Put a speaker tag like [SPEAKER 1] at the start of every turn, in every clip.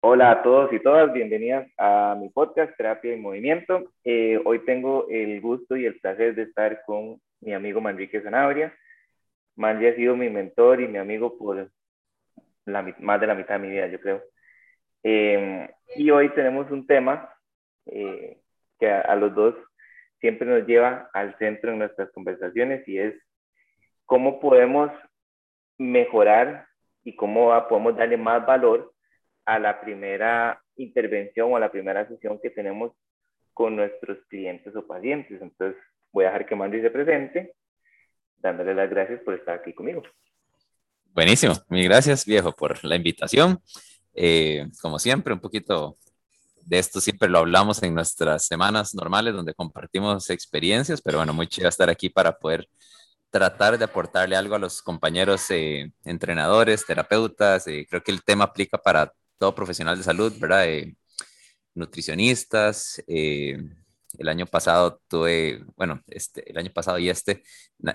[SPEAKER 1] Hola a todos y todas, bienvenidas a mi podcast Terapia y Movimiento. Eh, hoy tengo el gusto y el placer de estar con mi amigo Manrique Zanabria. Manri ha sido mi mentor y mi amigo por más de la mitad de mi vida, yo creo. Em, y hoy tenemos un tema eh, que a, los dos siempre nos lleva al centro en nuestras conversaciones y es cómo podemos mejorar y cómo podemos darle más valor a la primera intervención o a la primera sesión que tenemos con nuestros clientes o pacientes. Entonces, voy a dejar que Mandy se presente, dándole las gracias por estar aquí conmigo.
[SPEAKER 2] Buenísimo, mil gracias viejo por la invitación. Eh, como siempre, un poquito de esto siempre lo hablamos en nuestras semanas normales donde compartimos experiencias, pero bueno, muy chido estar aquí para poder tratar de aportarle algo a los compañeros eh, entrenadores, terapeutas. Eh, creo que el tema aplica para todo profesional de salud, ¿verdad? nutricionistas. Eh, el año pasado tuve, bueno, este, el año pasado y este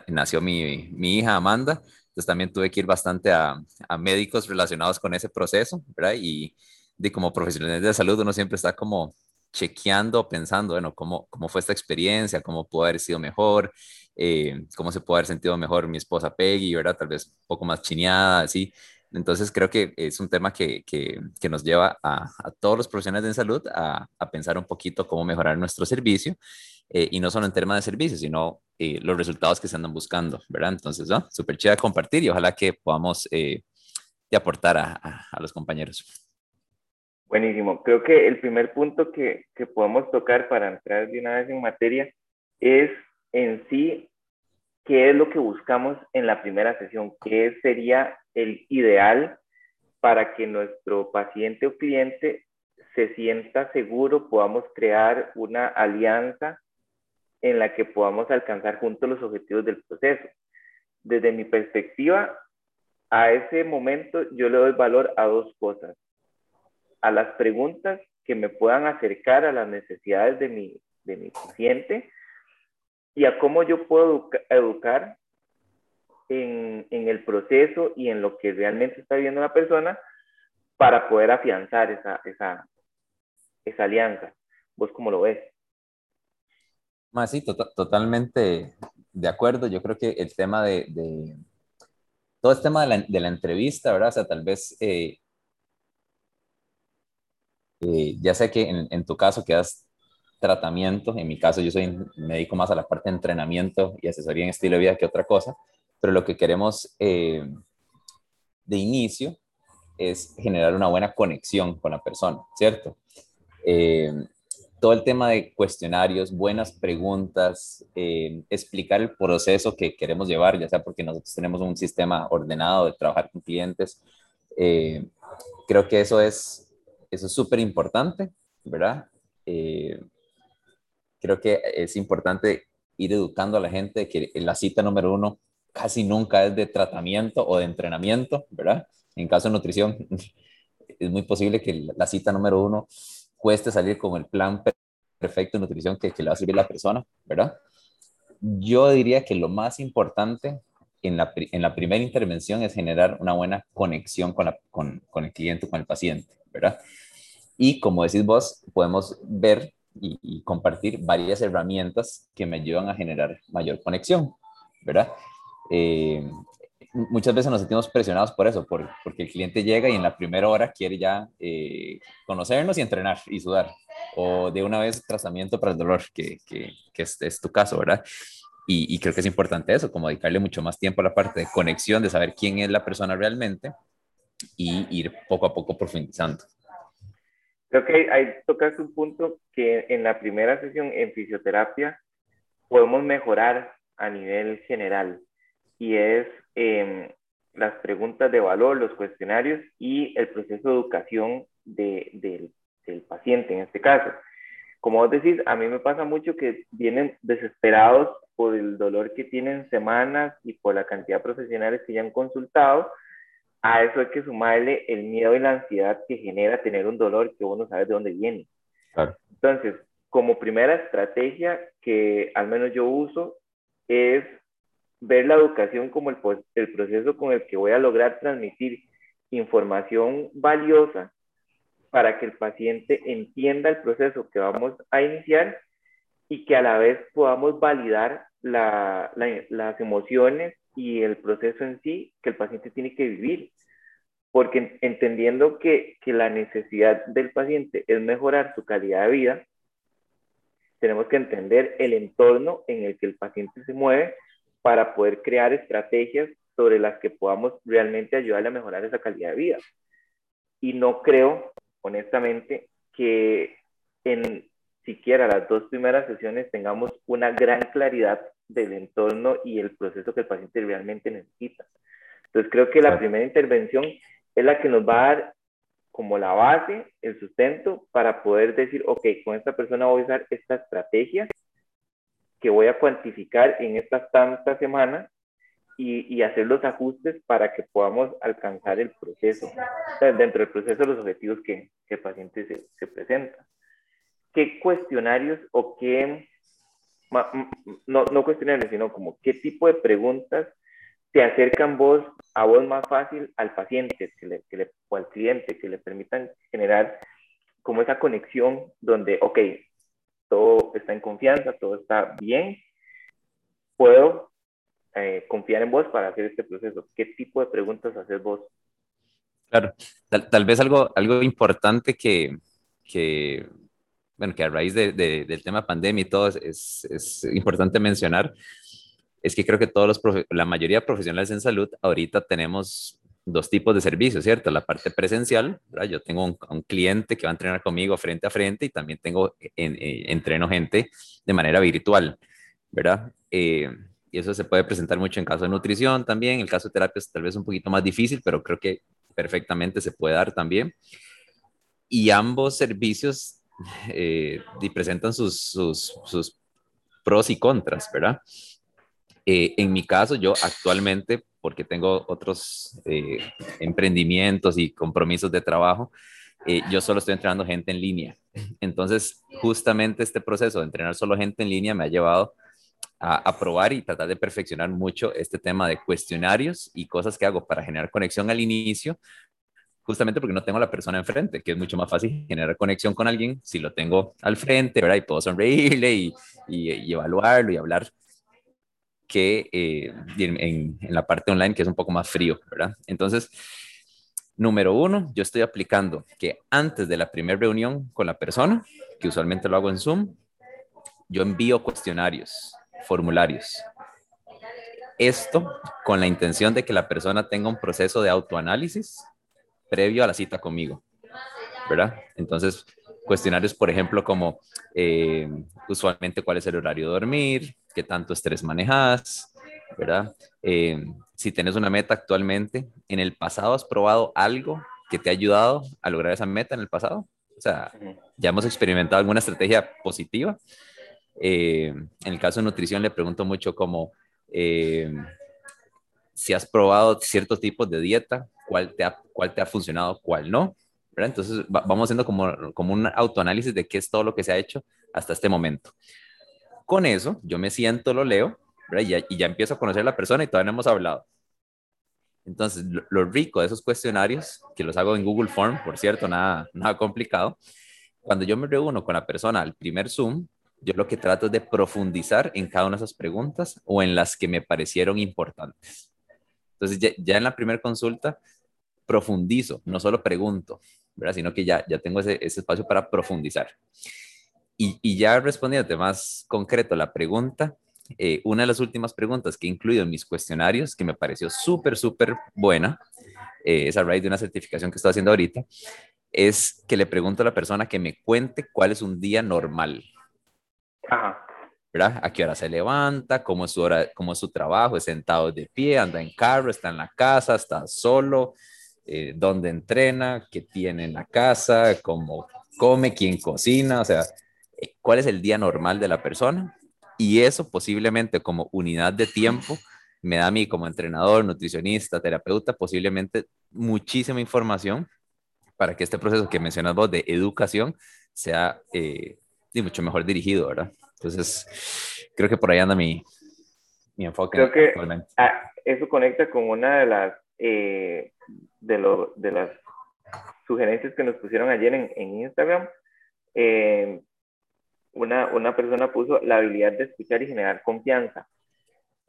[SPEAKER 2] nació mi, mi, hija Amanda, entonces también tuve que ir bastante a, a médicos relacionados con ese proceso, ¿verdad? Y de como profesionales de salud uno siempre está como chequeando, pensando, bueno, cómo, cómo fue esta experiencia, cómo pudo haber sido mejor, eh, cómo se pudo haber sentido mejor mi esposa Peggy, ¿verdad? Tal vez un poco más chineada, así. Entonces creo que es un tema que, que, que nos lleva a, a, todos los profesionales de salud a, a, pensar un poquito cómo mejorar nuestro servicio eh, y no solo en temas de servicio, sino eh, los resultados que se andan buscando, ¿verdad? Entonces, ¿no? súper chida compartir y ojalá que podamos eh, aportar a, a, los compañeros.
[SPEAKER 1] Buenísimo. Creo que el primer punto que, que podemos tocar para entrar de una vez en materia es en sí qué es lo que buscamos en la primera sesión, qué sería el ideal para que nuestro paciente o cliente se sienta seguro, podamos crear una alianza en la que podamos alcanzar juntos los objetivos del proceso. Desde mi perspectiva, a ese momento yo le doy valor a dos cosas. A las preguntas que me puedan acercar a las necesidades de mi, de mi paciente y a cómo yo puedo educar en, en, el proceso y en lo que realmente está viviendo la persona para poder afianzar esa, esa, esa alianza. ¿Vos cómo lo ves?
[SPEAKER 2] Más sí, to totalmente de acuerdo. Yo creo que el tema de, de todo el tema de la, de la, entrevista, ¿verdad? O sea, tal vez, eh, eh, ya sé que en, en, tu caso quedas tratamiento, en mi caso yo soy, me dedico más a la parte de entrenamiento y asesoría en estilo de vida que otra cosa, pero lo que queremos eh, de inicio es generar una buena conexión con la persona, ¿cierto? Eh, todo el tema de cuestionarios, buenas preguntas, eh, explicar el proceso que queremos llevar, ya sea porque nosotros tenemos un sistema ordenado de trabajar con clientes. Eh, creo que eso es eso es súper importante, ¿verdad? Eh, creo que es importante ir educando a la gente que la cita número uno casi nunca es de tratamiento o de entrenamiento, ¿verdad? En caso de nutrición, es muy posible que la cita número uno cueste salir con el plan perfecto de nutrición que, que le va a servir a la persona, ¿verdad? Yo diría que lo más importante en la, en la primera intervención es generar una buena conexión con, la, con, con el cliente, con el paciente, ¿verdad? Y como decís vos, podemos ver y, y, compartir varias herramientas que me ayudan a generar mayor conexión, ¿verdad? Eh, muchas veces nos sentimos presionados por eso, por, porque el cliente llega y en la primera hora quiere ya eh, conocernos y entrenar y sudar, o de una vez tratamiento para el dolor, que, que, que es, es, tu caso, ¿verdad? Y, y, creo que es importante eso, como dedicarle mucho más tiempo a la parte de conexión, de saber quién es la persona realmente y ir poco a poco profundizando.
[SPEAKER 1] Creo que ahí tocas un punto que en la primera sesión en fisioterapia podemos mejorar a nivel general y es eh, las preguntas de valor, los cuestionarios y el proceso de educación de, de, del paciente en este caso. Como vos decís, a mí me pasa mucho que vienen desesperados por el dolor que tienen semanas y por la cantidad de profesionales que ya han consultado a eso hay que sumarle el miedo y la ansiedad que genera tener un dolor que uno sabe de dónde viene. Claro. Entonces, como primera estrategia que al menos yo uso es ver la educación como el, proceso con el que voy a lograr transmitir información valiosa para que el paciente entienda el proceso que vamos a iniciar y que a la vez podamos validar las emociones y el proceso en sí que el paciente tiene que vivir. Porque entendiendo que la necesidad del paciente es mejorar su calidad de vida, tenemos que entender el entorno en el que el paciente se mueve para poder crear estrategias sobre las que podamos realmente ayudarle a mejorar esa calidad de vida. Y no creo, honestamente, que en siquiera las dos primeras sesiones tengamos una gran claridad del entorno y el proceso que el paciente realmente necesita. Entonces creo que la primera intervención es la que nos va a dar como la base, el sustento para poder decir, ok, con esta persona voy a usar esta estrategia que voy a cuantificar en estas tantas semanas y, hacer los ajustes para que podamos alcanzar el proceso, dentro del proceso los objetivos que, que el paciente se, se presenta. ¿Qué cuestionarios o qué, no, no cuestionarios, sino como qué tipo de preguntas te acercan vos a vos más fácil al paciente que le, que le, o al cliente, que le permitan generar como esa conexión donde, ok, todo está en confianza, todo está bien, puedo eh, confiar en vos para hacer este proceso. ¿Qué tipo de preguntas haces vos?
[SPEAKER 2] Claro, tal, tal vez algo, algo importante que, que, bueno, que a raíz de, del tema pandemia y todo es, es importante mencionar, es que creo que todos los, la mayoría de profesionales en salud ahorita tenemos dos tipos de servicios, ¿cierto? La parte presencial, ¿verdad? yo tengo un, cliente que va a entrenar conmigo frente a frente y también tengo, en, eh, entreno gente de manera virtual, ¿verdad? Eh, y eso se puede presentar mucho en caso de nutrición también, en el caso de terapia es tal vez un poquito más difícil, pero creo que perfectamente se puede dar también. Y ambos servicios eh, presentan sus, pros y contras, ¿verdad? En mi caso, yo actualmente, porque tengo otros eh, emprendimientos y compromisos de trabajo, eh, yo solo estoy entrenando gente en línea. Entonces, justamente este proceso de entrenar solo gente en línea me ha llevado a, a, probar y tratar de perfeccionar mucho este tema de cuestionarios y cosas que hago para generar conexión al inicio, justamente porque no tengo a la persona enfrente, que es mucho más fácil generar conexión con alguien si lo tengo al frente, ¿verdad? Y puedo sonreírle y, evaluarlo y hablar que eh, en, la parte online, que es un poco más frío, ¿verdad? Entonces, número uno, yo estoy aplicando que antes de la primera reunión con la persona, que usualmente lo hago en Zoom, yo envío cuestionarios, formularios. Esto con la intención de que la persona tenga un proceso de autoanálisis previo a la cita conmigo, ¿verdad? Entonces, cuestionarios, por ejemplo, como eh, usualmente cuál es el horario de dormir, qué tanto estrés manejas, ¿verdad? Eh, si tienes una meta actualmente, ¿en el pasado has probado algo que te ha ayudado a lograr esa meta en el pasado? O sea, ya hemos experimentado alguna estrategia positiva. Eh, en el caso de nutrición le pregunto mucho como si has probado ciertos tipos de dieta, cuál te ha, cuál te ha funcionado, cuál no. Entonces vamos haciendo como, como un autoanálisis de qué es todo lo que se ha hecho hasta este momento. Con eso, yo me siento, lo leo, y ya, empiezo a conocer a la persona y todavía no hemos hablado. Entonces, lo, rico de esos cuestionarios, que los hago en Google Form, por cierto, nada, nada complicado, cuando yo me reúno con la persona al primer Zoom, yo lo que trato es de profundizar en cada una de esas preguntas o en las que me parecieron importantes. Entonces, ya, en la primera consulta, profundizo, no solo pregunto, ¿verdad? Sino que ya, ya tengo ese espacio para profundizar. Y, y, ya respondiéndote más concreto la pregunta, eh, una de las últimas preguntas que he incluido en mis cuestionarios, que me pareció súper, súper buena, eh, es a raíz de una certificación que estoy haciendo ahorita, es que le pregunto a la persona que me cuente cuál es un día normal. ¿verdad? ¿A qué hora se levanta? ¿Cómo es su, hora, cómo es su trabajo? ¿Es sentado de pie? ¿Anda en carro? ¿Está en la casa? ¿Está solo? eh, dónde entrena, qué tiene en la casa, cómo come, quién cocina, o sea, cuál es el día normal de la persona. Y eso posiblemente como unidad de tiempo me da a mí como entrenador, nutricionista, terapeuta, posiblemente muchísima información para que este proceso que mencionas vos de educación sea eh, mucho mejor dirigido, ¿verdad? Entonces, creo que por ahí anda mi, mi enfoque.
[SPEAKER 1] Creo que eso conecta con una de las eh, de, lo, de las sugerencias que nos pusieron ayer en, en Instagram, eh, una, una persona puso la habilidad de escuchar y generar confianza.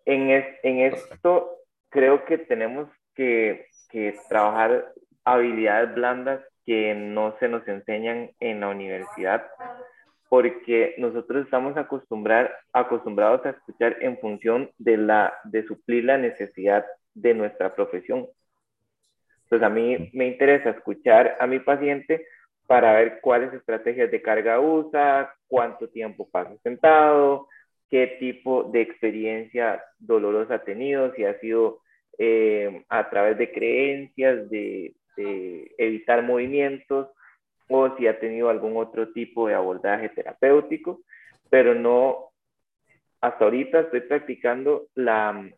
[SPEAKER 1] En, en esto creo que tenemos que, que trabajar habilidades blandas que no se nos enseñan en la universidad, porque nosotros estamos acostumbrar, acostumbrados a escuchar en función de, la, de suplir la necesidad de nuestra profesión. Entonces a mí me interesa escuchar a mi paciente para ver cuáles estrategias de carga usa, cuánto tiempo pasa sentado, qué tipo de experiencia dolorosa ha tenido, si ha sido eh, a través de creencias, de, evitar movimientos o si ha tenido algún otro tipo de abordaje terapéutico, pero no, hasta ahorita estoy practicando la,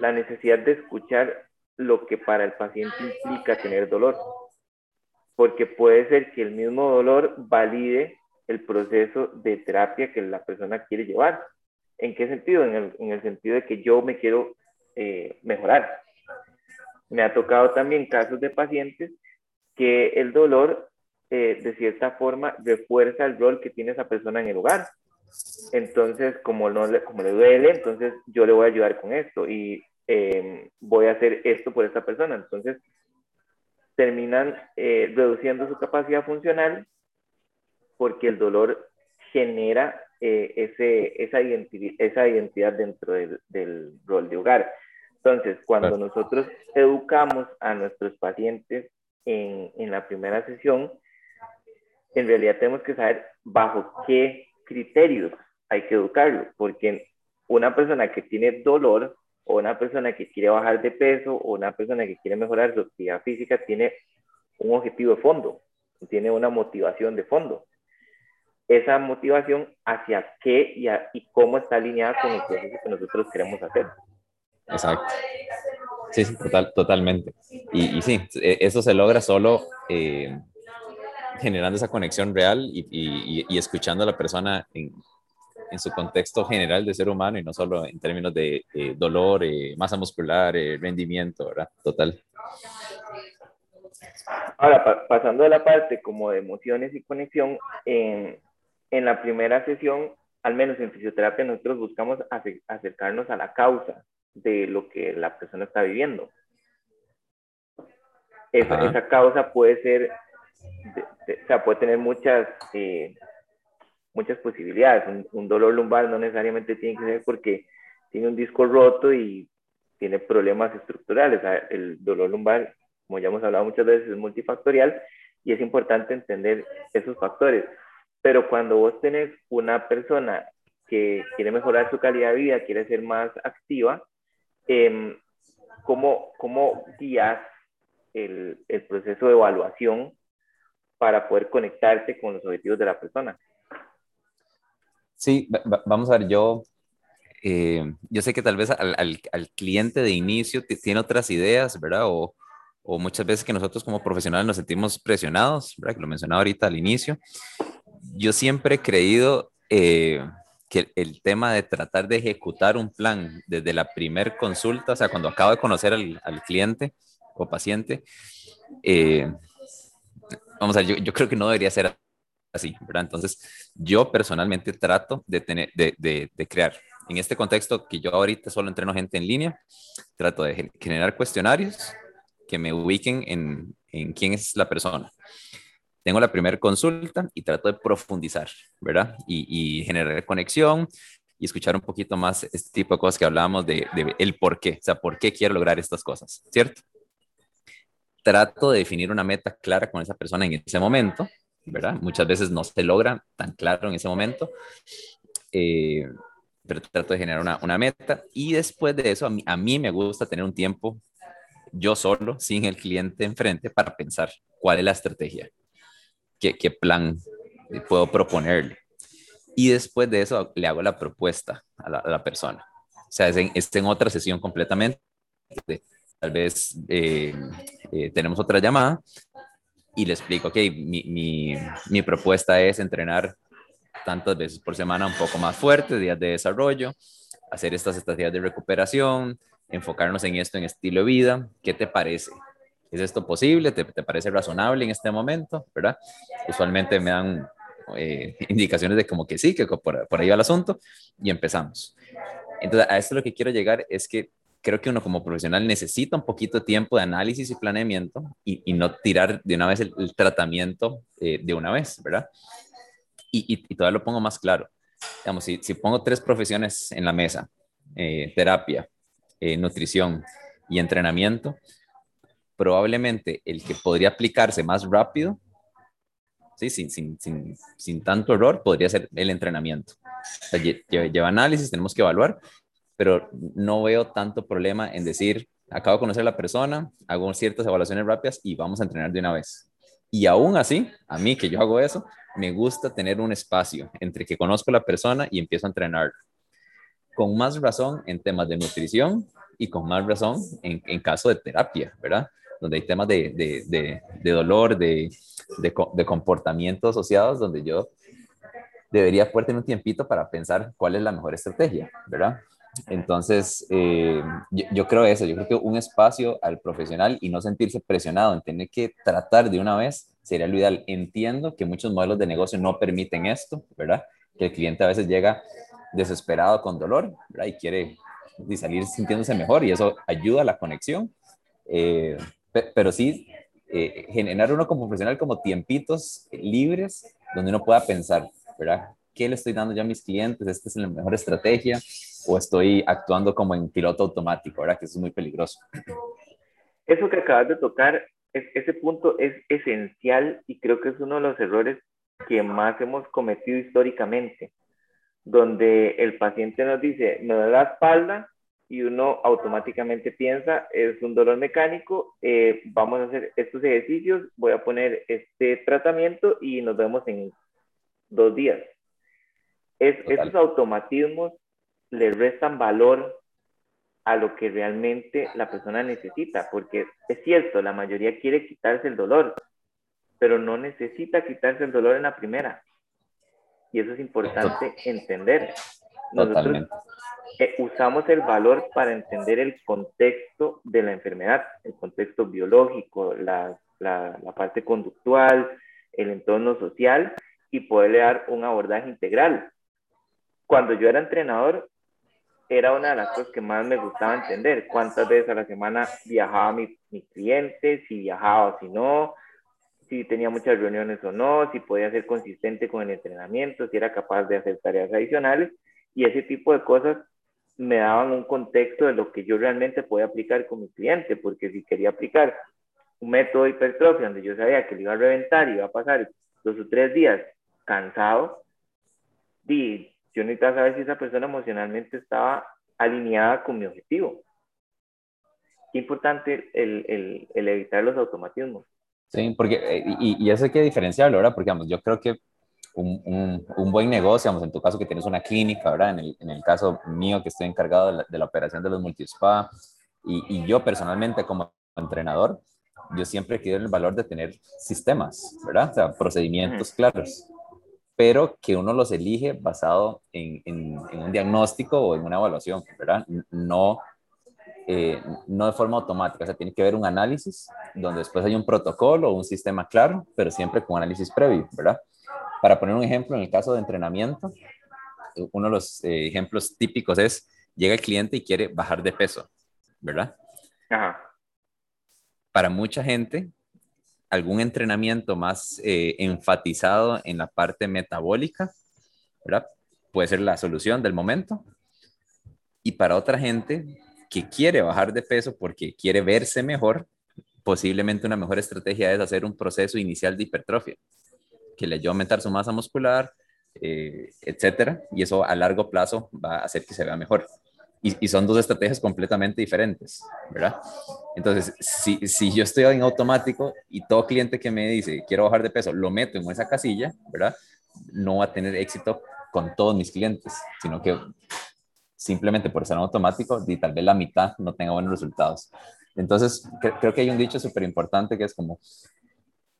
[SPEAKER 1] la necesidad de escuchar lo que para el paciente implica tener dolor, porque puede ser que el mismo dolor valide el proceso de terapia que la persona quiere llevar. ¿En qué sentido? En el, en el sentido de que yo me quiero eh, mejorar. Me ha tocado también casos de pacientes que el dolor, eh, de cierta forma, refuerza el rol que tiene esa persona en el hogar. Entonces, como, no le, como le duele, entonces yo le voy a ayudar con esto y em, voy a hacer esto por esta persona. Entonces, terminan eh, reduciendo su capacidad funcional porque el dolor genera ese, esa, identidad, esa identidad dentro del, del, rol de hogar. Entonces, cuando nosotros educamos a nuestros pacientes en, en la primera sesión, en realidad tenemos que saber bajo qué criterios hay que educarlo, porque una persona que tiene dolor o una persona que quiere bajar de peso o una persona que quiere mejorar su actividad física tiene un objetivo de fondo, tiene una motivación de fondo. Esa motivación hacia qué y, y cómo está alineada con el proceso que nosotros queremos hacer.
[SPEAKER 2] Exacto. Sí, sí, total, totalmente. Y, y, sí, e, eso se logra solo eh, generando esa conexión real y, y, y, escuchando a la persona en, en, su contexto general de ser humano y no solo en términos de dolor, eh, masa muscular, eh, rendimiento, ¿verdad? Total.
[SPEAKER 1] Ahora, pasando de la parte como de emociones y conexión, en, en la primera sesión, al menos en fisioterapia, nosotros buscamos acercarnos a la causa de lo que la persona está viviendo. Esa, esa causa puede ser, o sea, puede tener muchas, eh, muchas posibilidades. Un, dolor lumbar no necesariamente tiene que ser porque tiene un disco roto y tiene problemas estructurales. El dolor lumbar, como ya hemos hablado muchas veces, es multifactorial y es importante entender esos factores. Pero cuando vos tenés una persona que quiere mejorar su calidad de vida, quiere ser más activa, eh, ¿cómo, ¿cómo guías el, el, proceso de evaluación para poder conectarte con los objetivos de la persona?
[SPEAKER 2] Sí, vamos a ver, yo, eh, yo sé que tal vez al, al, al, cliente de inicio tiene otras ideas, ¿verdad? O, o, muchas veces que nosotros como profesionales nos sentimos presionados, ¿verdad? Que lo mencionaba ahorita al inicio. Yo siempre he creído... Eh, que el tema de tratar de ejecutar un plan desde la primer consulta, o sea, cuando acabo de conocer al, al cliente o paciente, eh, vamos a ver, yo, yo, creo que no debería ser así, ¿verdad? Entonces, yo personalmente trato de, tener, de, de, de crear, en este contexto que yo ahorita solo entreno gente en línea, trato de generar cuestionarios que me ubiquen en, en quién es la persona tengo la primera consulta y trato de profundizar, ¿verdad? Y, y, generar conexión y escuchar un poquito más este tipo de cosas que hablábamos de, de, el por qué, o sea, por qué quiero lograr estas cosas, ¿cierto? Trato de definir una meta clara con esa persona en ese momento, ¿verdad? Muchas veces no se logra tan claro en ese momento, eh, pero trato de generar una, una, meta y después de eso a mí, a mí me gusta tener un tiempo yo solo, sin el cliente enfrente, para pensar cuál es la estrategia, qué, qué plan puedo proponerle. Y después de eso le hago la propuesta a la, a la persona. O sea, es en, es en, otra sesión completamente. Tal vez eh, eh, tenemos otra llamada y le explico, ok, mi, mi, mi, propuesta es entrenar tantas veces por semana un poco más fuerte, días de desarrollo, hacer estas estrategias de recuperación, enfocarnos en esto en estilo de vida. ¿Qué te parece? ¿Es esto posible? ¿Te, parece razonable en este momento? ¿Verdad? Usualmente me dan eh, indicaciones de como que sí, que por, por, ahí va el asunto y empezamos. Entonces, a esto lo que quiero llegar es que creo que uno como profesional necesita un poquito de tiempo de análisis y planeamiento y, no tirar de una vez el, el tratamiento eh, de una vez, ¿verdad? Y, y, y, todavía lo pongo más claro. Digamos, si, si pongo tres profesiones en la mesa, eh, terapia, eh, nutrición y entrenamiento, probablemente el que podría aplicarse más rápido, ¿sí? sin, sin, sin, sin tanto error, podría ser el entrenamiento. Lleva análisis, tenemos que evaluar, pero no veo tanto problema en decir, acabo de conocer a la persona, hago ciertas evaluaciones rápidas y vamos a entrenar de una vez. Y aún así, a mí que yo hago eso, me gusta tener un espacio entre que conozco a la persona y empiezo a entrenar. Con más razón en temas de nutrición y con más razón en, en caso de terapia, ¿verdad? Donde hay temas de, de, de, de dolor, de, de, comportamientos asociados, donde yo debería poder tener un tiempito para pensar cuál es la mejor estrategia, ¿verdad? Entonces, eh, yo, yo, creo eso, yo creo que un espacio al profesional y no sentirse presionado en tener que tratar de una vez sería lo ideal. Entiendo que muchos modelos de negocio no permiten esto, ¿verdad? Que el cliente a veces llega desesperado con dolor, ¿verdad? Y quiere salir sintiéndose mejor y eso ayuda a la conexión. Eh, pero sí, eh, generar uno como profesional como tiempitos libres donde uno pueda pensar, ¿verdad? ¿Qué le estoy dando ya a mis clientes? ¿Esta es la mejor estrategia? o estoy actuando como en piloto automático, ¿verdad? Que eso es muy peligroso.
[SPEAKER 1] Eso que acabas de tocar, es, ese punto es esencial y creo que es uno de los errores que más hemos cometido históricamente, donde el paciente nos dice, me da la espalda y uno automáticamente piensa, es un dolor mecánico, eh, vamos a hacer estos ejercicios, voy a poner este tratamiento y nos vemos en dos días. Es, esos automatismos le restan valor a lo que realmente la persona necesita, porque es cierto, la mayoría quiere quitarse el dolor, pero no necesita quitarse el dolor en la primera. Y eso es importante entender. Nosotros eh, usamos el valor para entender el contexto de la enfermedad, el contexto biológico, la, la, la parte conductual, el entorno social y poderle dar un abordaje integral. Cuando yo era entrenador, era una de las cosas que más me gustaba entender. Cuántas veces a la semana viajaba mi, mi cliente, si viajaba o si no, si tenía muchas reuniones o no, si podía ser consistente con el entrenamiento, si era capaz de hacer tareas adicionales. Y ese tipo de cosas me daban un contexto de lo que yo realmente podía aplicar con mi cliente, porque si quería aplicar un método de hipertrofia donde yo sabía que le iba a reventar y iba a pasar dos o tres días cansado, y yo necesitaba saber si esa persona emocionalmente estaba alineada con mi objetivo. Qué importante el, el, evitar los automatismos.
[SPEAKER 2] Sí, porque, eh, y, y eso hay que diferenciarlo, ¿verdad? Porque, digamos, yo creo que un, un, un, buen negocio, digamos, en tu caso que tienes una clínica, ¿verdad? En el, en el caso mío que estoy encargado de la, de la operación de los multispa, y, y yo personalmente como entrenador, yo siempre quiero el valor de tener sistemas, ¿verdad? O sea, procedimientos claros pero que uno los elige basado en, en, en un diagnóstico o en una evaluación, ¿verdad? No, eh, no de forma automática, o sea, tiene que haber un análisis donde después hay un protocolo o un sistema claro, pero siempre con análisis previo, ¿verdad? Para poner un ejemplo, en el caso de entrenamiento, uno de los eh, ejemplos típicos es, llega el cliente y quiere bajar de peso, ¿verdad?
[SPEAKER 1] Ajá.
[SPEAKER 2] Para mucha gente, algún entrenamiento más eh, enfatizado en la parte metabólica, ¿verdad? Puede ser la solución del momento. Y para otra gente que quiere bajar de peso porque quiere verse mejor, posiblemente una mejor estrategia es hacer un proceso inicial de hipertrofia, que le ayude a aumentar su masa muscular, eh, etcétera, y eso a largo plazo va a hacer que se vea mejor. Y, y, son dos estrategias completamente diferentes, ¿verdad? Entonces, si, si yo estoy en automático y todo cliente que me dice quiero bajar de peso lo meto en esa casilla, ¿verdad? No va a tener éxito con todos mis clientes, sino que simplemente por ser automático y tal vez la mitad no tenga buenos resultados. Entonces, cre creo que hay un dicho súper importante que es como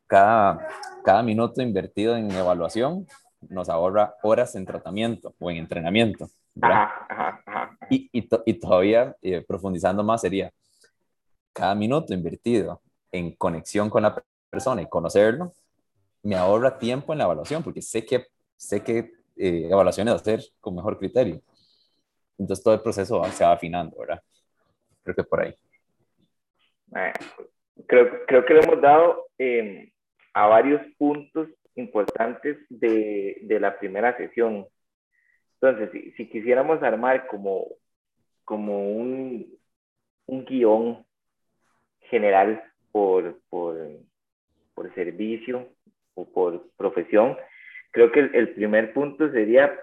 [SPEAKER 2] cada, cada minuto invertido en evaluación nos ahorra horas en tratamiento o en entrenamiento.
[SPEAKER 1] Ajá, ajá, ajá.
[SPEAKER 2] Y, y, to y, todavía eh, profundizando más sería cada minuto invertido en conexión con la persona y conocerlo, me ahorra tiempo en la evaluación, porque sé que, sé que eh, evaluaciones hacer con mejor criterio. Entonces todo el proceso se va afinando, ¿verdad? Creo que por ahí.
[SPEAKER 1] Creo, creo que le hemos dado eh, a varios puntos importantes de, de, la primera sesión. Entonces, si, si quisiéramos armar como, como un, un guion general por, por, por servicio o por profesión, creo que el, primer punto sería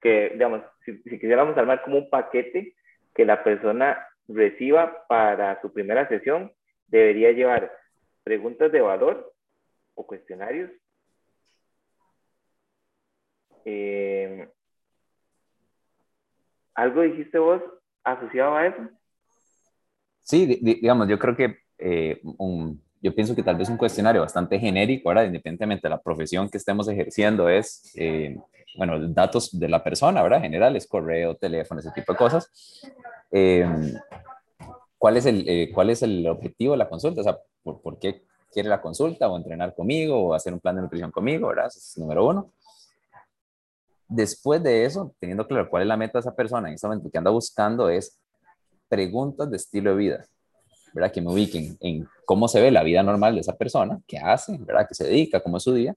[SPEAKER 1] que, digamos, si, si, quisiéramos armar como un paquete que la persona reciba para su primera sesión, debería llevar preguntas de valor o cuestionarios. Eh, ¿Algo dijiste vos asociado a eso?
[SPEAKER 2] Sí, digamos, yo creo que eh, yo pienso que tal vez un cuestionario bastante genérico, ahora independientemente de la profesión que estemos ejerciendo, es, eh, bueno, datos de la persona, ¿verdad? Generales, correo, teléfono, ese tipo de cosas. ¿cuál, es el, ¿Cuál es el objetivo de la consulta? O sea, ¿por, ¿por, qué quiere la consulta o entrenar conmigo o hacer un plan de nutrición conmigo, ¿verdad? Ese es número uno. Después de eso, teniendo claro cuál es la meta de esa persona en este momento que anda buscando es preguntas de estilo de vida, ¿verdad? Que me ubiquen en cómo se ve la vida normal de esa persona, qué hace, ¿verdad? Que se dedica, cómo es su día,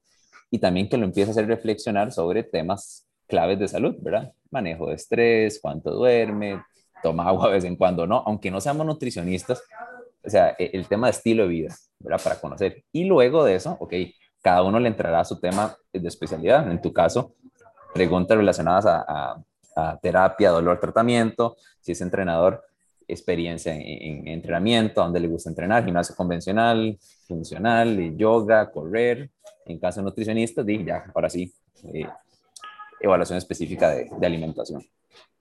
[SPEAKER 2] y también que lo empiece a hacer reflexionar sobre temas claves de salud, ¿verdad? Manejo de estrés, cuánto duerme, toma agua de vez en cuando, ¿no? Aunque no seamos nutricionistas, o sea, e, el tema de estilo de vida, ¿verdad? Para conocer. Y luego de eso, ok, cada uno le entrará a su tema de especialidad. En tu caso, preguntas relacionadas a, a, a terapia, dolor, tratamiento, si es entrenador, experiencia en, en, entrenamiento, a dónde le gusta entrenar, gimnasio convencional, funcional, yoga, correr. En caso de nutricionista, di ya, ahora sí, eh, evaluación específica de, de, alimentación.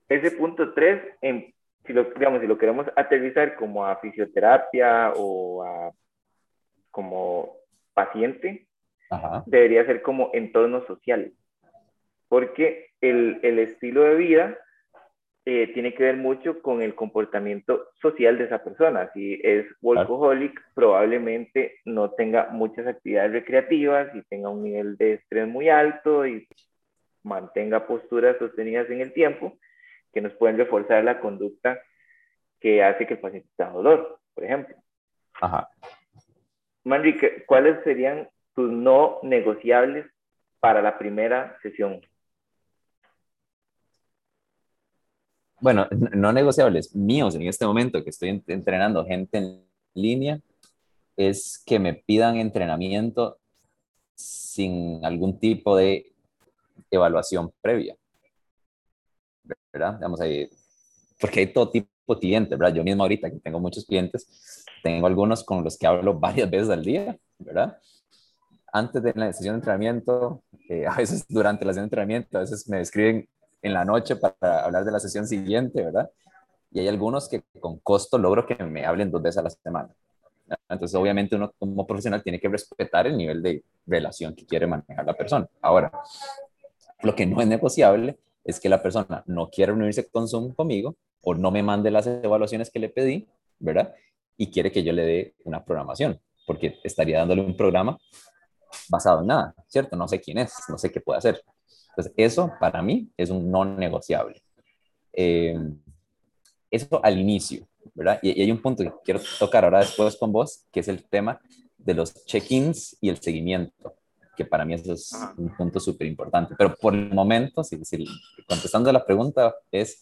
[SPEAKER 1] Ese punto 3, si, lo, digamos, si lo queremos aterrizar como a fisioterapia o a como paciente, Ajá. debería ser como entorno social, porque el, el estilo de vida eh, tiene que ver mucho con el comportamiento social de esa persona. Si es workaholic, claro. probablemente no tenga muchas actividades recreativas y tenga un nivel de estrés muy alto y mantenga posturas sostenidas en el tiempo que nos pueden reforzar la conducta que hace que el paciente tenga dolor, por ejemplo.
[SPEAKER 2] Ajá.
[SPEAKER 1] Manrique, ¿cuáles serían tus no negociables para la primera sesión?
[SPEAKER 2] bueno, no negociables míos en este momento que estoy entrenando gente en línea, es que me pidan entrenamiento sin algún tipo de evaluación previa. ¿Verdad? Vamos ahí, porque hay todo tipo de clientes, ¿verdad? Yo mismo ahorita que tengo muchos clientes, tengo algunos con los que hablo varias veces al día, ¿verdad? Antes de la sesión de entrenamiento, eh, a veces durante la sesión de entrenamiento, a veces me escriben en la noche para hablar de la sesión siguiente, ¿verdad? Y hay algunos que con costo logro que me hablen dos veces a la semana. Entonces, obviamente, uno como profesional tiene que respetar el nivel de relación que quiere manejar la persona. Ahora, lo que no es negociable es que la persona no quiere unirse con Zoom conmigo o no me mande las evaluaciones que le pedí, ¿verdad? Y quiere que yo le dé una programación, porque estaría dándole un programa basado en nada, ¿cierto? No sé quién es, no sé qué puede hacer. Entonces, eso para mí es un no negociable. Eh, eso al inicio, ¿verdad? Y, hay un punto que quiero tocar ahora después con vos, que es el tema de los check-ins y el seguimiento, que para mí eso es un punto súper importante. Pero por el momento, si, si, contestando la pregunta, es,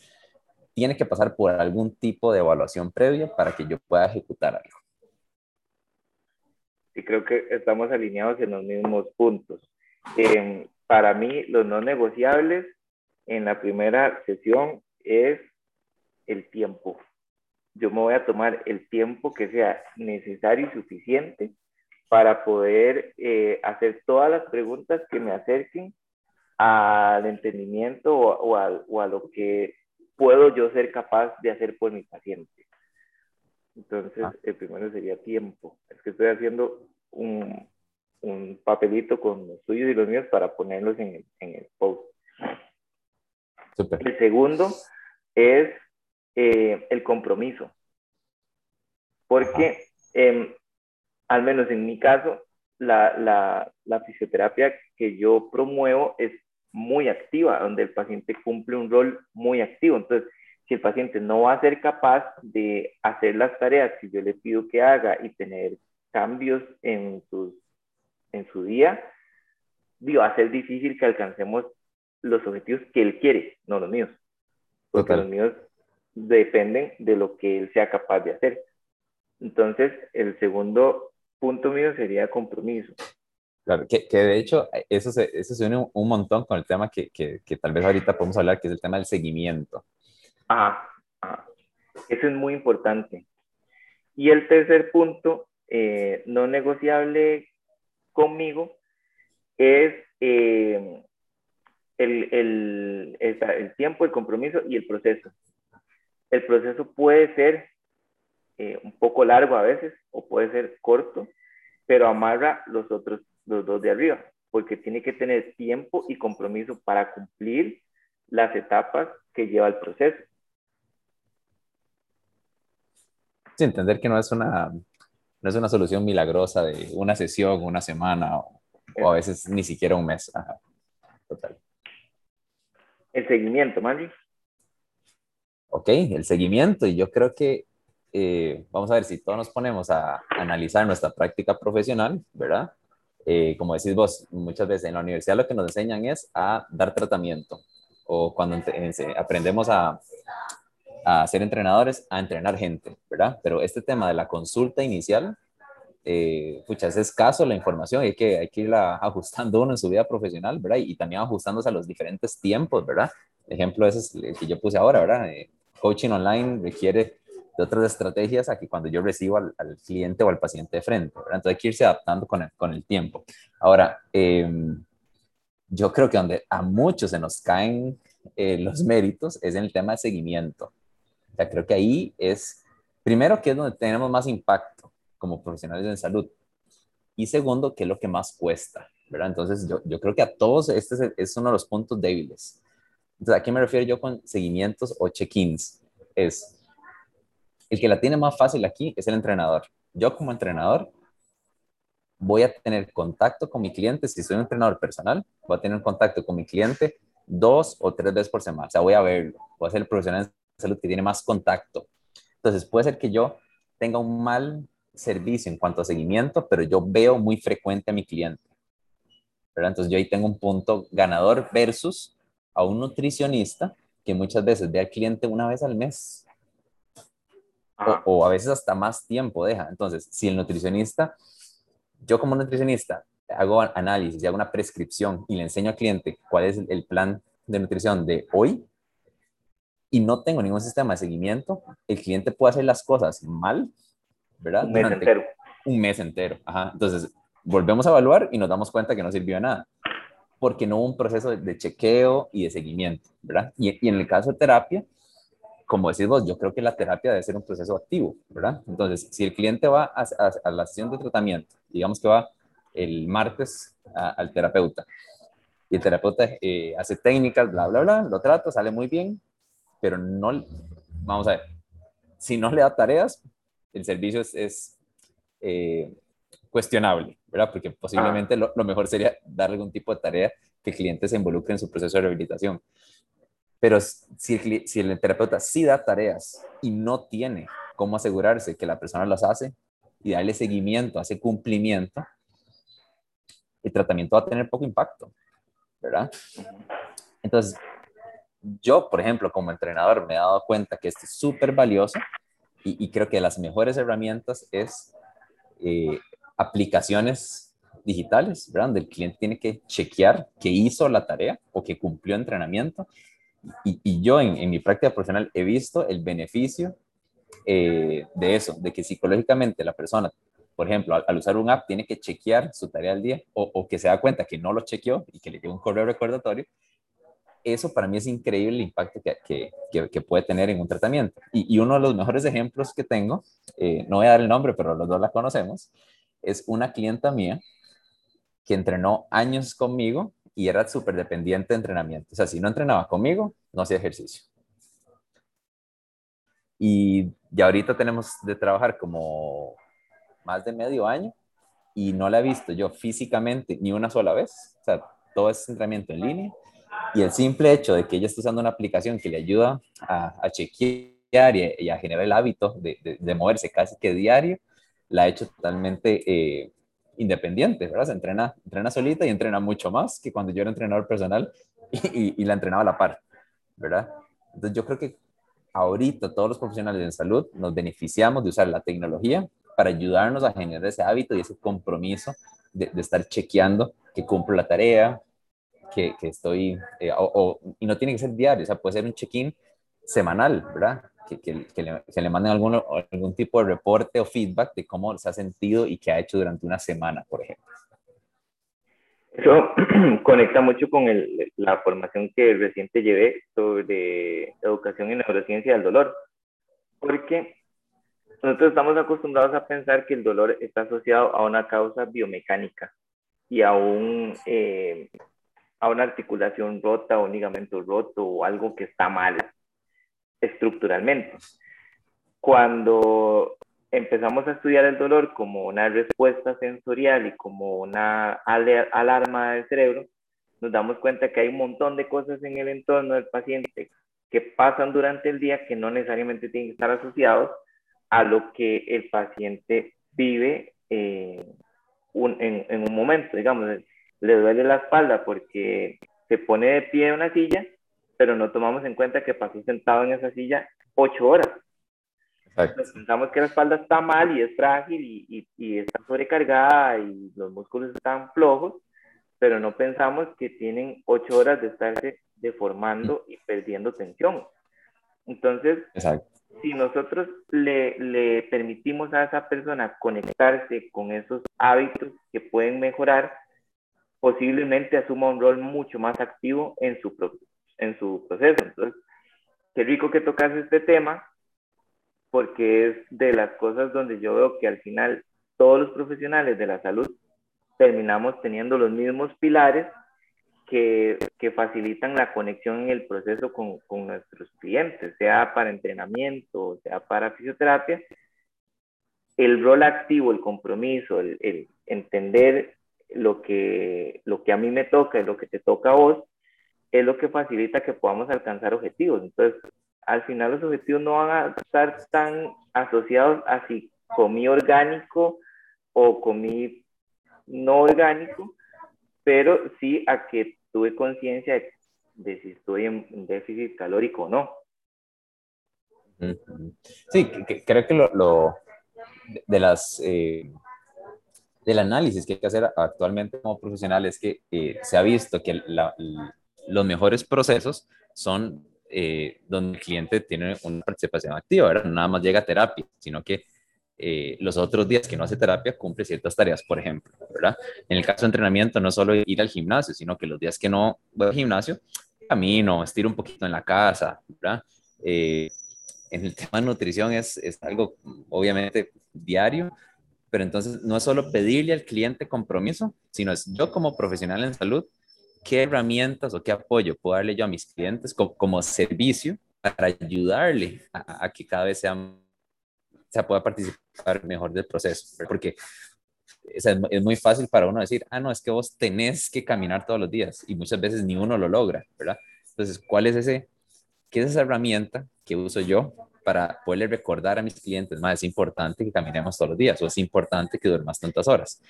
[SPEAKER 2] tiene que pasar por algún tipo de evaluación previa para que yo pueda ejecutar algo.
[SPEAKER 1] Sí, creo que estamos alineados en los mismos puntos. Eh, para mí los no negociables en la primera sesión es el tiempo. Yo me voy a tomar el tiempo que sea necesario y suficiente para poder eh, hacer todas las preguntas que me acerquen al entendimiento o, o, a, o, a, lo que puedo yo ser capaz de hacer por mi paciente. Entonces, ah. el primero sería tiempo. Es que estoy haciendo un, un papelito con los suyos y los míos para ponerlos en el, en el post.
[SPEAKER 2] Super.
[SPEAKER 1] El segundo es eh, el compromiso. Porque eh, al menos en mi caso, la, la, la fisioterapia que yo promuevo es muy activa, donde el paciente cumple un rol muy activo. Entonces, si el paciente no va a ser capaz de hacer las tareas que yo le pido que haga y tener cambios en, sus, en su día, va a ser difícil que alcancemos los objetivos que él quiere, no los míos. Porque los míos dependen de lo que él sea capaz de hacer. Entonces, el segundo punto mío sería compromiso.
[SPEAKER 2] Claro, que, que de hecho eso se, eso se une un, montón con el tema que, que, que, tal vez ahorita podemos hablar, que es el tema del seguimiento.
[SPEAKER 1] Ah, eso es muy importante. Y el tercer punto, eh, no negociable conmigo, es eh, el, el, el, tiempo, el compromiso y el proceso. El proceso puede ser eh, un poco largo a veces o puede ser corto, pero amarra los otros, los dos de arriba, porque tiene que tener tiempo y compromiso para cumplir las etapas que lleva el proceso.
[SPEAKER 2] Sí, entender que no es una, no es una solución milagrosa de una sesión, una semana o, a veces ni siquiera un mes. Total.
[SPEAKER 1] El seguimiento, Manny.
[SPEAKER 2] Ok, el seguimiento. Y yo creo que eh, vamos a ver si todos nos ponemos a analizar nuestra práctica profesional, ¿verdad? Eh, como decís vos, muchas veces en la universidad lo que nos enseñan es a dar tratamiento o cuando aprendemos a, a ser entrenadores, a entrenar gente, ¿verdad? Pero este tema de la consulta inicial, eh, es escaso la información, hay que, hay que irla ajustando uno en su vida profesional, ¿verdad? Y, también ajustándose a los diferentes tiempos, ¿verdad? ejemplo, ese es el que yo puse ahora, ¿verdad? Eh, coaching online requiere de otras estrategias a que cuando yo recibo al, cliente o al paciente de frente, ¿verdad? Entonces hay que irse adaptando con el, con el tiempo. Ahora, em, yo creo que donde a muchos se nos caen eh, los méritos es en el tema de seguimiento. O sea, creo que ahí es, primero, que es donde tenemos más impacto como profesionales de salud. Y segundo, que es lo que más cuesta, ¿verdad? Entonces, yo, yo creo que a todos este es, es, uno de los puntos débiles. Entonces, ¿a qué me refiero yo con seguimientos o check-ins? Es, el que la tiene más fácil aquí es el entrenador. Yo como entrenador voy a tener contacto con mi cliente, si soy un entrenador personal, voy a tener contacto con mi cliente dos o tres veces por semana. O sea, voy a verlo, voy a ser el profesional de salud que tiene más contacto. Entonces, puede ser que yo tenga un mal servicio en cuanto a seguimiento, pero yo veo muy frecuente a mi cliente. ¿verdad? Entonces yo ahí tengo un punto ganador versus a un nutricionista que muchas veces ve al cliente una vez al mes o, o, a veces hasta más tiempo deja. Entonces, si el nutricionista, yo como nutricionista hago análisis y hago una prescripción y le enseño al cliente cuál es el plan de nutrición de hoy y no tengo ningún sistema de seguimiento, el cliente puede hacer las cosas mal ¿verdad?
[SPEAKER 1] Un mes entero.
[SPEAKER 2] Un mes entero, ajá. Entonces, volvemos a evaluar y nos damos cuenta que no sirvió de nada, porque no hubo un proceso de, chequeo y de seguimiento, ¿verdad? Y, y, en el caso de terapia, como decís vos, yo creo que la terapia debe ser un proceso activo, ¿verdad? Entonces, si el cliente va a, a, la sesión de tratamiento, digamos que va el martes al terapeuta, y el terapeuta eh, hace técnicas, bla, bla, bla, lo trata, sale muy bien, pero no, vamos a ver, si no le da tareas, el servicio es, eh, cuestionable, ¿verdad? Porque posiblemente lo, mejor sería darle algún tipo de tarea que el cliente se involucre en su proceso de rehabilitación. Pero si el, si el terapeuta sí da tareas y no tiene cómo asegurarse que la persona las hace y darle seguimiento, hace cumplimiento, el tratamiento va a tener poco impacto, ¿verdad? Entonces, yo, por ejemplo, como entrenador, me he dado cuenta que esto es súper valioso y, creo que las mejores herramientas es eh, aplicaciones digitales, ¿verdad? Donde el cliente tiene que chequear que hizo la tarea o que cumplió entrenamiento. Y, y yo en, en, mi práctica profesional he visto el beneficio eh, de eso, de que psicológicamente la persona, por ejemplo, al, usar un app, tiene que chequear su tarea al día o, o, que se da cuenta que no lo chequeó y que le llega un correo recordatorio eso para mí es increíble el impacto que, que, que, puede tener en un tratamiento. Y, y, uno de los mejores ejemplos que tengo, eh, no voy a dar el nombre, pero los dos la conocemos, es una clienta mía que entrenó años conmigo y era súper dependiente de entrenamiento. O sea, si no entrenaba conmigo, no hacía ejercicio. Y ya ahorita tenemos de trabajar como más de medio año y no la he visto yo físicamente ni una sola vez. O sea, todo es entrenamiento en línea. Y el simple hecho de que ella esté usando una aplicación que le ayuda a, a chequear y, a generar el hábito de, de, moverse casi que diario, la ha hecho totalmente eh, independiente, ¿verdad? Se entrena, entrena solita y entrena mucho más que cuando yo era entrenador personal y, la entrenaba a la par, ¿verdad? Entonces yo creo que ahorita todos los profesionales de salud nos beneficiamos de usar la tecnología para ayudarnos a generar ese hábito y ese compromiso de, estar chequeando que cumplo la tarea, que, estoy, eh, o, y no tiene que ser diario, o sea, puede ser un check-in semanal, ¿verdad? Que, que, que, le, que, le, manden algún, algún tipo de reporte o feedback de cómo se ha sentido y qué ha hecho durante una semana, por ejemplo.
[SPEAKER 1] Eso conecta mucho con el, la formación que reciente llevé sobre educación en neurociencia del dolor, porque nosotros estamos acostumbrados a pensar que el dolor está asociado a una causa biomecánica y a, un, eh, a una articulación rota un ligamento roto o algo que está mal estructuralmente. Cuando empezamos a estudiar el dolor como una respuesta sensorial y como una alarma del cerebro, nos damos cuenta que hay un montón de cosas en el entorno del paciente que pasan durante el día que no necesariamente tienen que estar asociados a lo que el paciente vive eh, en, un momento, digamos, le duele la espalda porque se pone de pie en una silla, pero no tomamos en cuenta que pasó sentado en esa silla ocho horas. pensamos que la espalda está mal y es frágil y, y, está sobrecargada y los músculos están flojos, pero no pensamos que tienen ocho horas de estarse deformando y perdiendo tensión. Entonces, Exacto si nosotros le, le, permitimos a esa persona conectarse con esos hábitos que pueden mejorar, posiblemente asuma un rol mucho más activo en su, en su proceso. Entonces, qué rico que tocas este tema, porque es de las cosas donde yo veo que al final todos los profesionales de la salud terminamos teniendo los mismos pilares que, que, facilitan la conexión en el proceso con, con, nuestros clientes, sea para entrenamiento, sea para fisioterapia. El rol activo, el compromiso, el, el entender lo que, lo que a mí me toca y lo que te toca a vos, es lo que facilita que podamos alcanzar objetivos. Entonces, al final los objetivos no van a estar tan asociados a si comí orgánico o comí no orgánico, pero sí a que tuve conciencia de, si estoy en déficit calórico o no.
[SPEAKER 2] Sí, creo que lo, de las eh, del análisis que hay que hacer actualmente como profesional es que eh, se ha visto que los mejores procesos son eh, donde el cliente tiene una participación activa, ¿verdad? Nada más llega a terapia, sino que eh, los otros días que no hace terapia cumple ciertas tareas, por ejemplo, ¿verdad? En el caso de entrenamiento, no solo ir al gimnasio, sino que los días que no voy al gimnasio, camino, estiro un poquito en la casa, ¿verdad? Eh, en el tema de nutrición es, es algo, obviamente, diario, pero entonces no es solo pedirle al cliente compromiso, sino es yo como profesional en salud, qué herramientas o qué apoyo puedo darle yo a mis clientes como, como servicio para ayudarle a, a, que cada vez sean se pueda participar mejor del proceso, porque es, es, muy fácil para uno decir, ah, no, es que vos tenés que caminar todos los días y muchas veces ni uno lo logra, ¿verdad? Entonces, ¿cuál es ese, qué es esa herramienta que uso yo para poderle recordar a mis clientes, más es importante que caminemos todos los días o es importante que duermas tantas horas?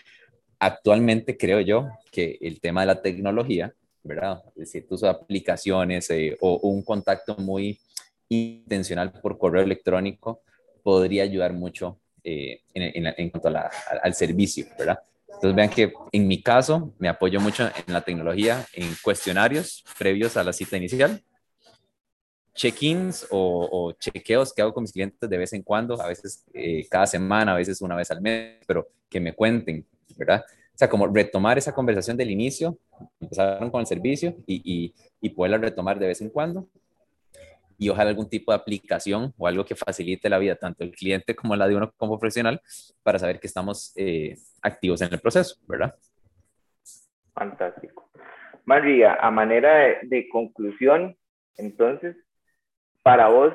[SPEAKER 2] Actualmente creo yo que el tema de la tecnología, ¿verdad? Es decir, tus aplicaciones eh, o un contacto muy intencional por correo electrónico podría ayudar mucho eh, en, cuanto al servicio, ¿verdad? Entonces vean que en mi caso me apoyo mucho en la tecnología, en cuestionarios previos a la cita inicial, check-ins o, chequeos que hago con mis clientes de vez en cuando, a veces eh, cada semana, a veces una vez al mes, pero que me cuenten, ¿verdad? O sea, como retomar esa conversación del inicio, empezaron con el servicio y, y, y poderla retomar de vez en cuando y ojalá algún tipo de aplicación o algo que facilite la vida tanto del cliente como la de uno como profesional para saber que estamos eh, activos en el proceso, ¿verdad?
[SPEAKER 1] Fantástico. María, a manera de, conclusión, entonces, para vos,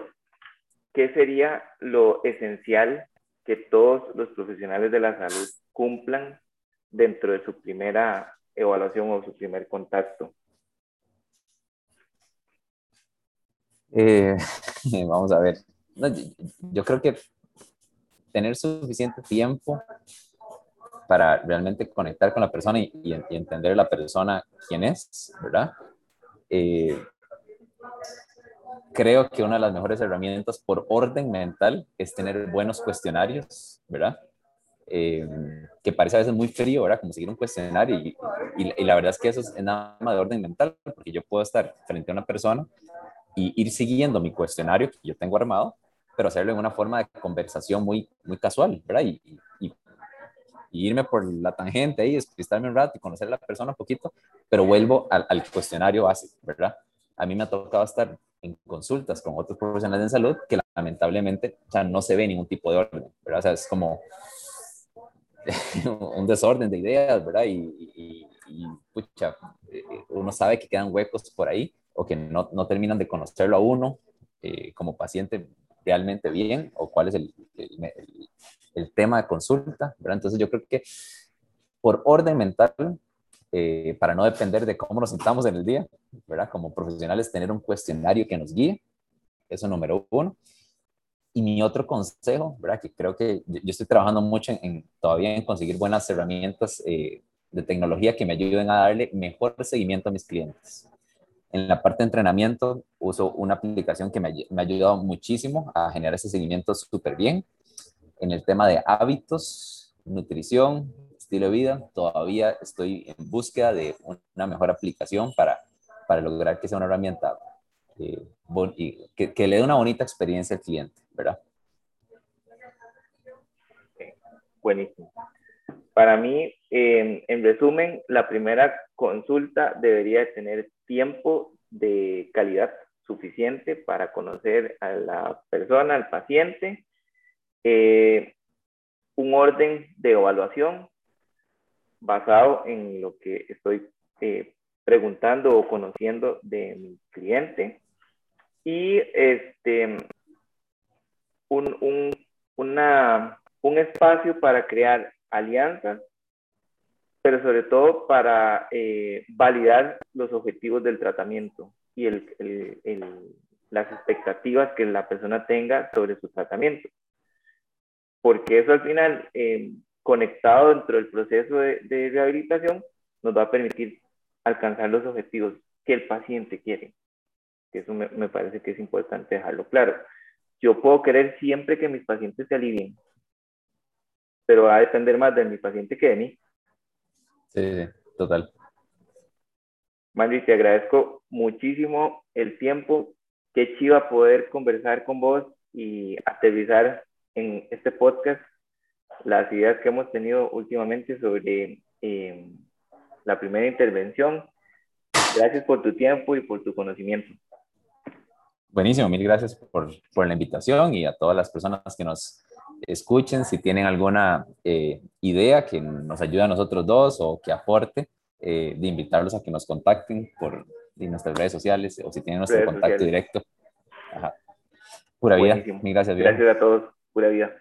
[SPEAKER 1] ¿qué sería lo esencial que todos los profesionales de la salud cumplan dentro de su primera evaluación o su primer contacto?
[SPEAKER 2] Eh, vamos a ver. yo, creo que tener suficiente tiempo para realmente conectar con la persona y, entender a la persona quién es, ¿verdad? Eh, creo que una de las mejores herramientas por orden mental es tener buenos cuestionarios, ¿verdad? Eh, que parece a veces muy frío, ¿verdad? Como seguir un cuestionario y, y, la verdad es que eso es nada más de orden mental, porque yo puedo estar frente a una persona y ir siguiendo mi cuestionario que yo tengo armado, pero hacerlo en una forma de conversación muy, muy casual, ¿verdad? Y, y, irme por la tangente ahí, despistarme un rato y conocer a la persona un poquito, pero vuelvo al, al cuestionario básico, ¿verdad? A mí me ha tocado estar en consultas con otros profesionales de salud que lamentablemente o sea, no se ve ningún tipo de orden, ¿verdad? O sea, es como un desorden de ideas, ¿verdad? Y, y, pucha, eh, uno sabe que quedan huecos por ahí o que no, no terminan de conocerlo a uno eh, como paciente realmente bien o cuál es el, el, el, tema de consulta, ¿verdad? Entonces yo creo que por orden mental, eh, para no depender de cómo nos sintamos en el día, ¿verdad? Como profesionales, tener un cuestionario que nos guíe, eso número uno. Y mi otro consejo, ¿verdad? Que creo que yo estoy trabajando mucho en, todavía en conseguir buenas herramientas eh, de tecnología que me ayuden a darle mejor seguimiento a mis clientes. En la parte de entrenamiento uso una aplicación que me, me ha ayudado muchísimo a generar ese seguimiento súper bien. En el tema de hábitos, nutrición, estilo de vida, todavía estoy en búsqueda de una mejor aplicación para, para lograr que sea una herramienta eh, que, que, le dé una bonita experiencia al cliente, ¿verdad?
[SPEAKER 1] Buenísimo. Para mí, en resumen, la primera consulta debería tener tiempo de calidad suficiente para conocer a la persona, al paciente, eh, un orden de evaluación basado en lo que estoy eh, preguntando o conociendo de mi cliente y este un, un, un espacio para crear alianzas pero sobre todo para eh, validar los objetivos del tratamiento y el, el, las expectativas que la persona tenga sobre su tratamiento. Porque eso al final, eh, conectado dentro del proceso de, de, rehabilitación, nos va a permitir alcanzar los objetivos que el paciente quiere. Eso me, me parece que es importante dejarlo claro. Yo puedo querer siempre que mis pacientes se alivien, pero va a depender más de mi paciente que de mí.
[SPEAKER 2] Sí, total.
[SPEAKER 1] Mandy, te agradezco muchísimo el tiempo. Qué chiva poder conversar con vos y aterrizar en este podcast las ideas que hemos tenido últimamente sobre eh, la primera intervención. Gracias por tu tiempo y por tu conocimiento.
[SPEAKER 2] Buenísimo, mil gracias por, por la invitación y a todas las personas que nos escuchen si tienen alguna eh, idea que nos ayude a nosotros dos o que aporte, eh, de invitarlos a que nos contacten por nuestras redes sociales o si tienen nuestro contacto directo. Pura vida. Mil gracias.
[SPEAKER 1] Gracias a todos. Pura vida.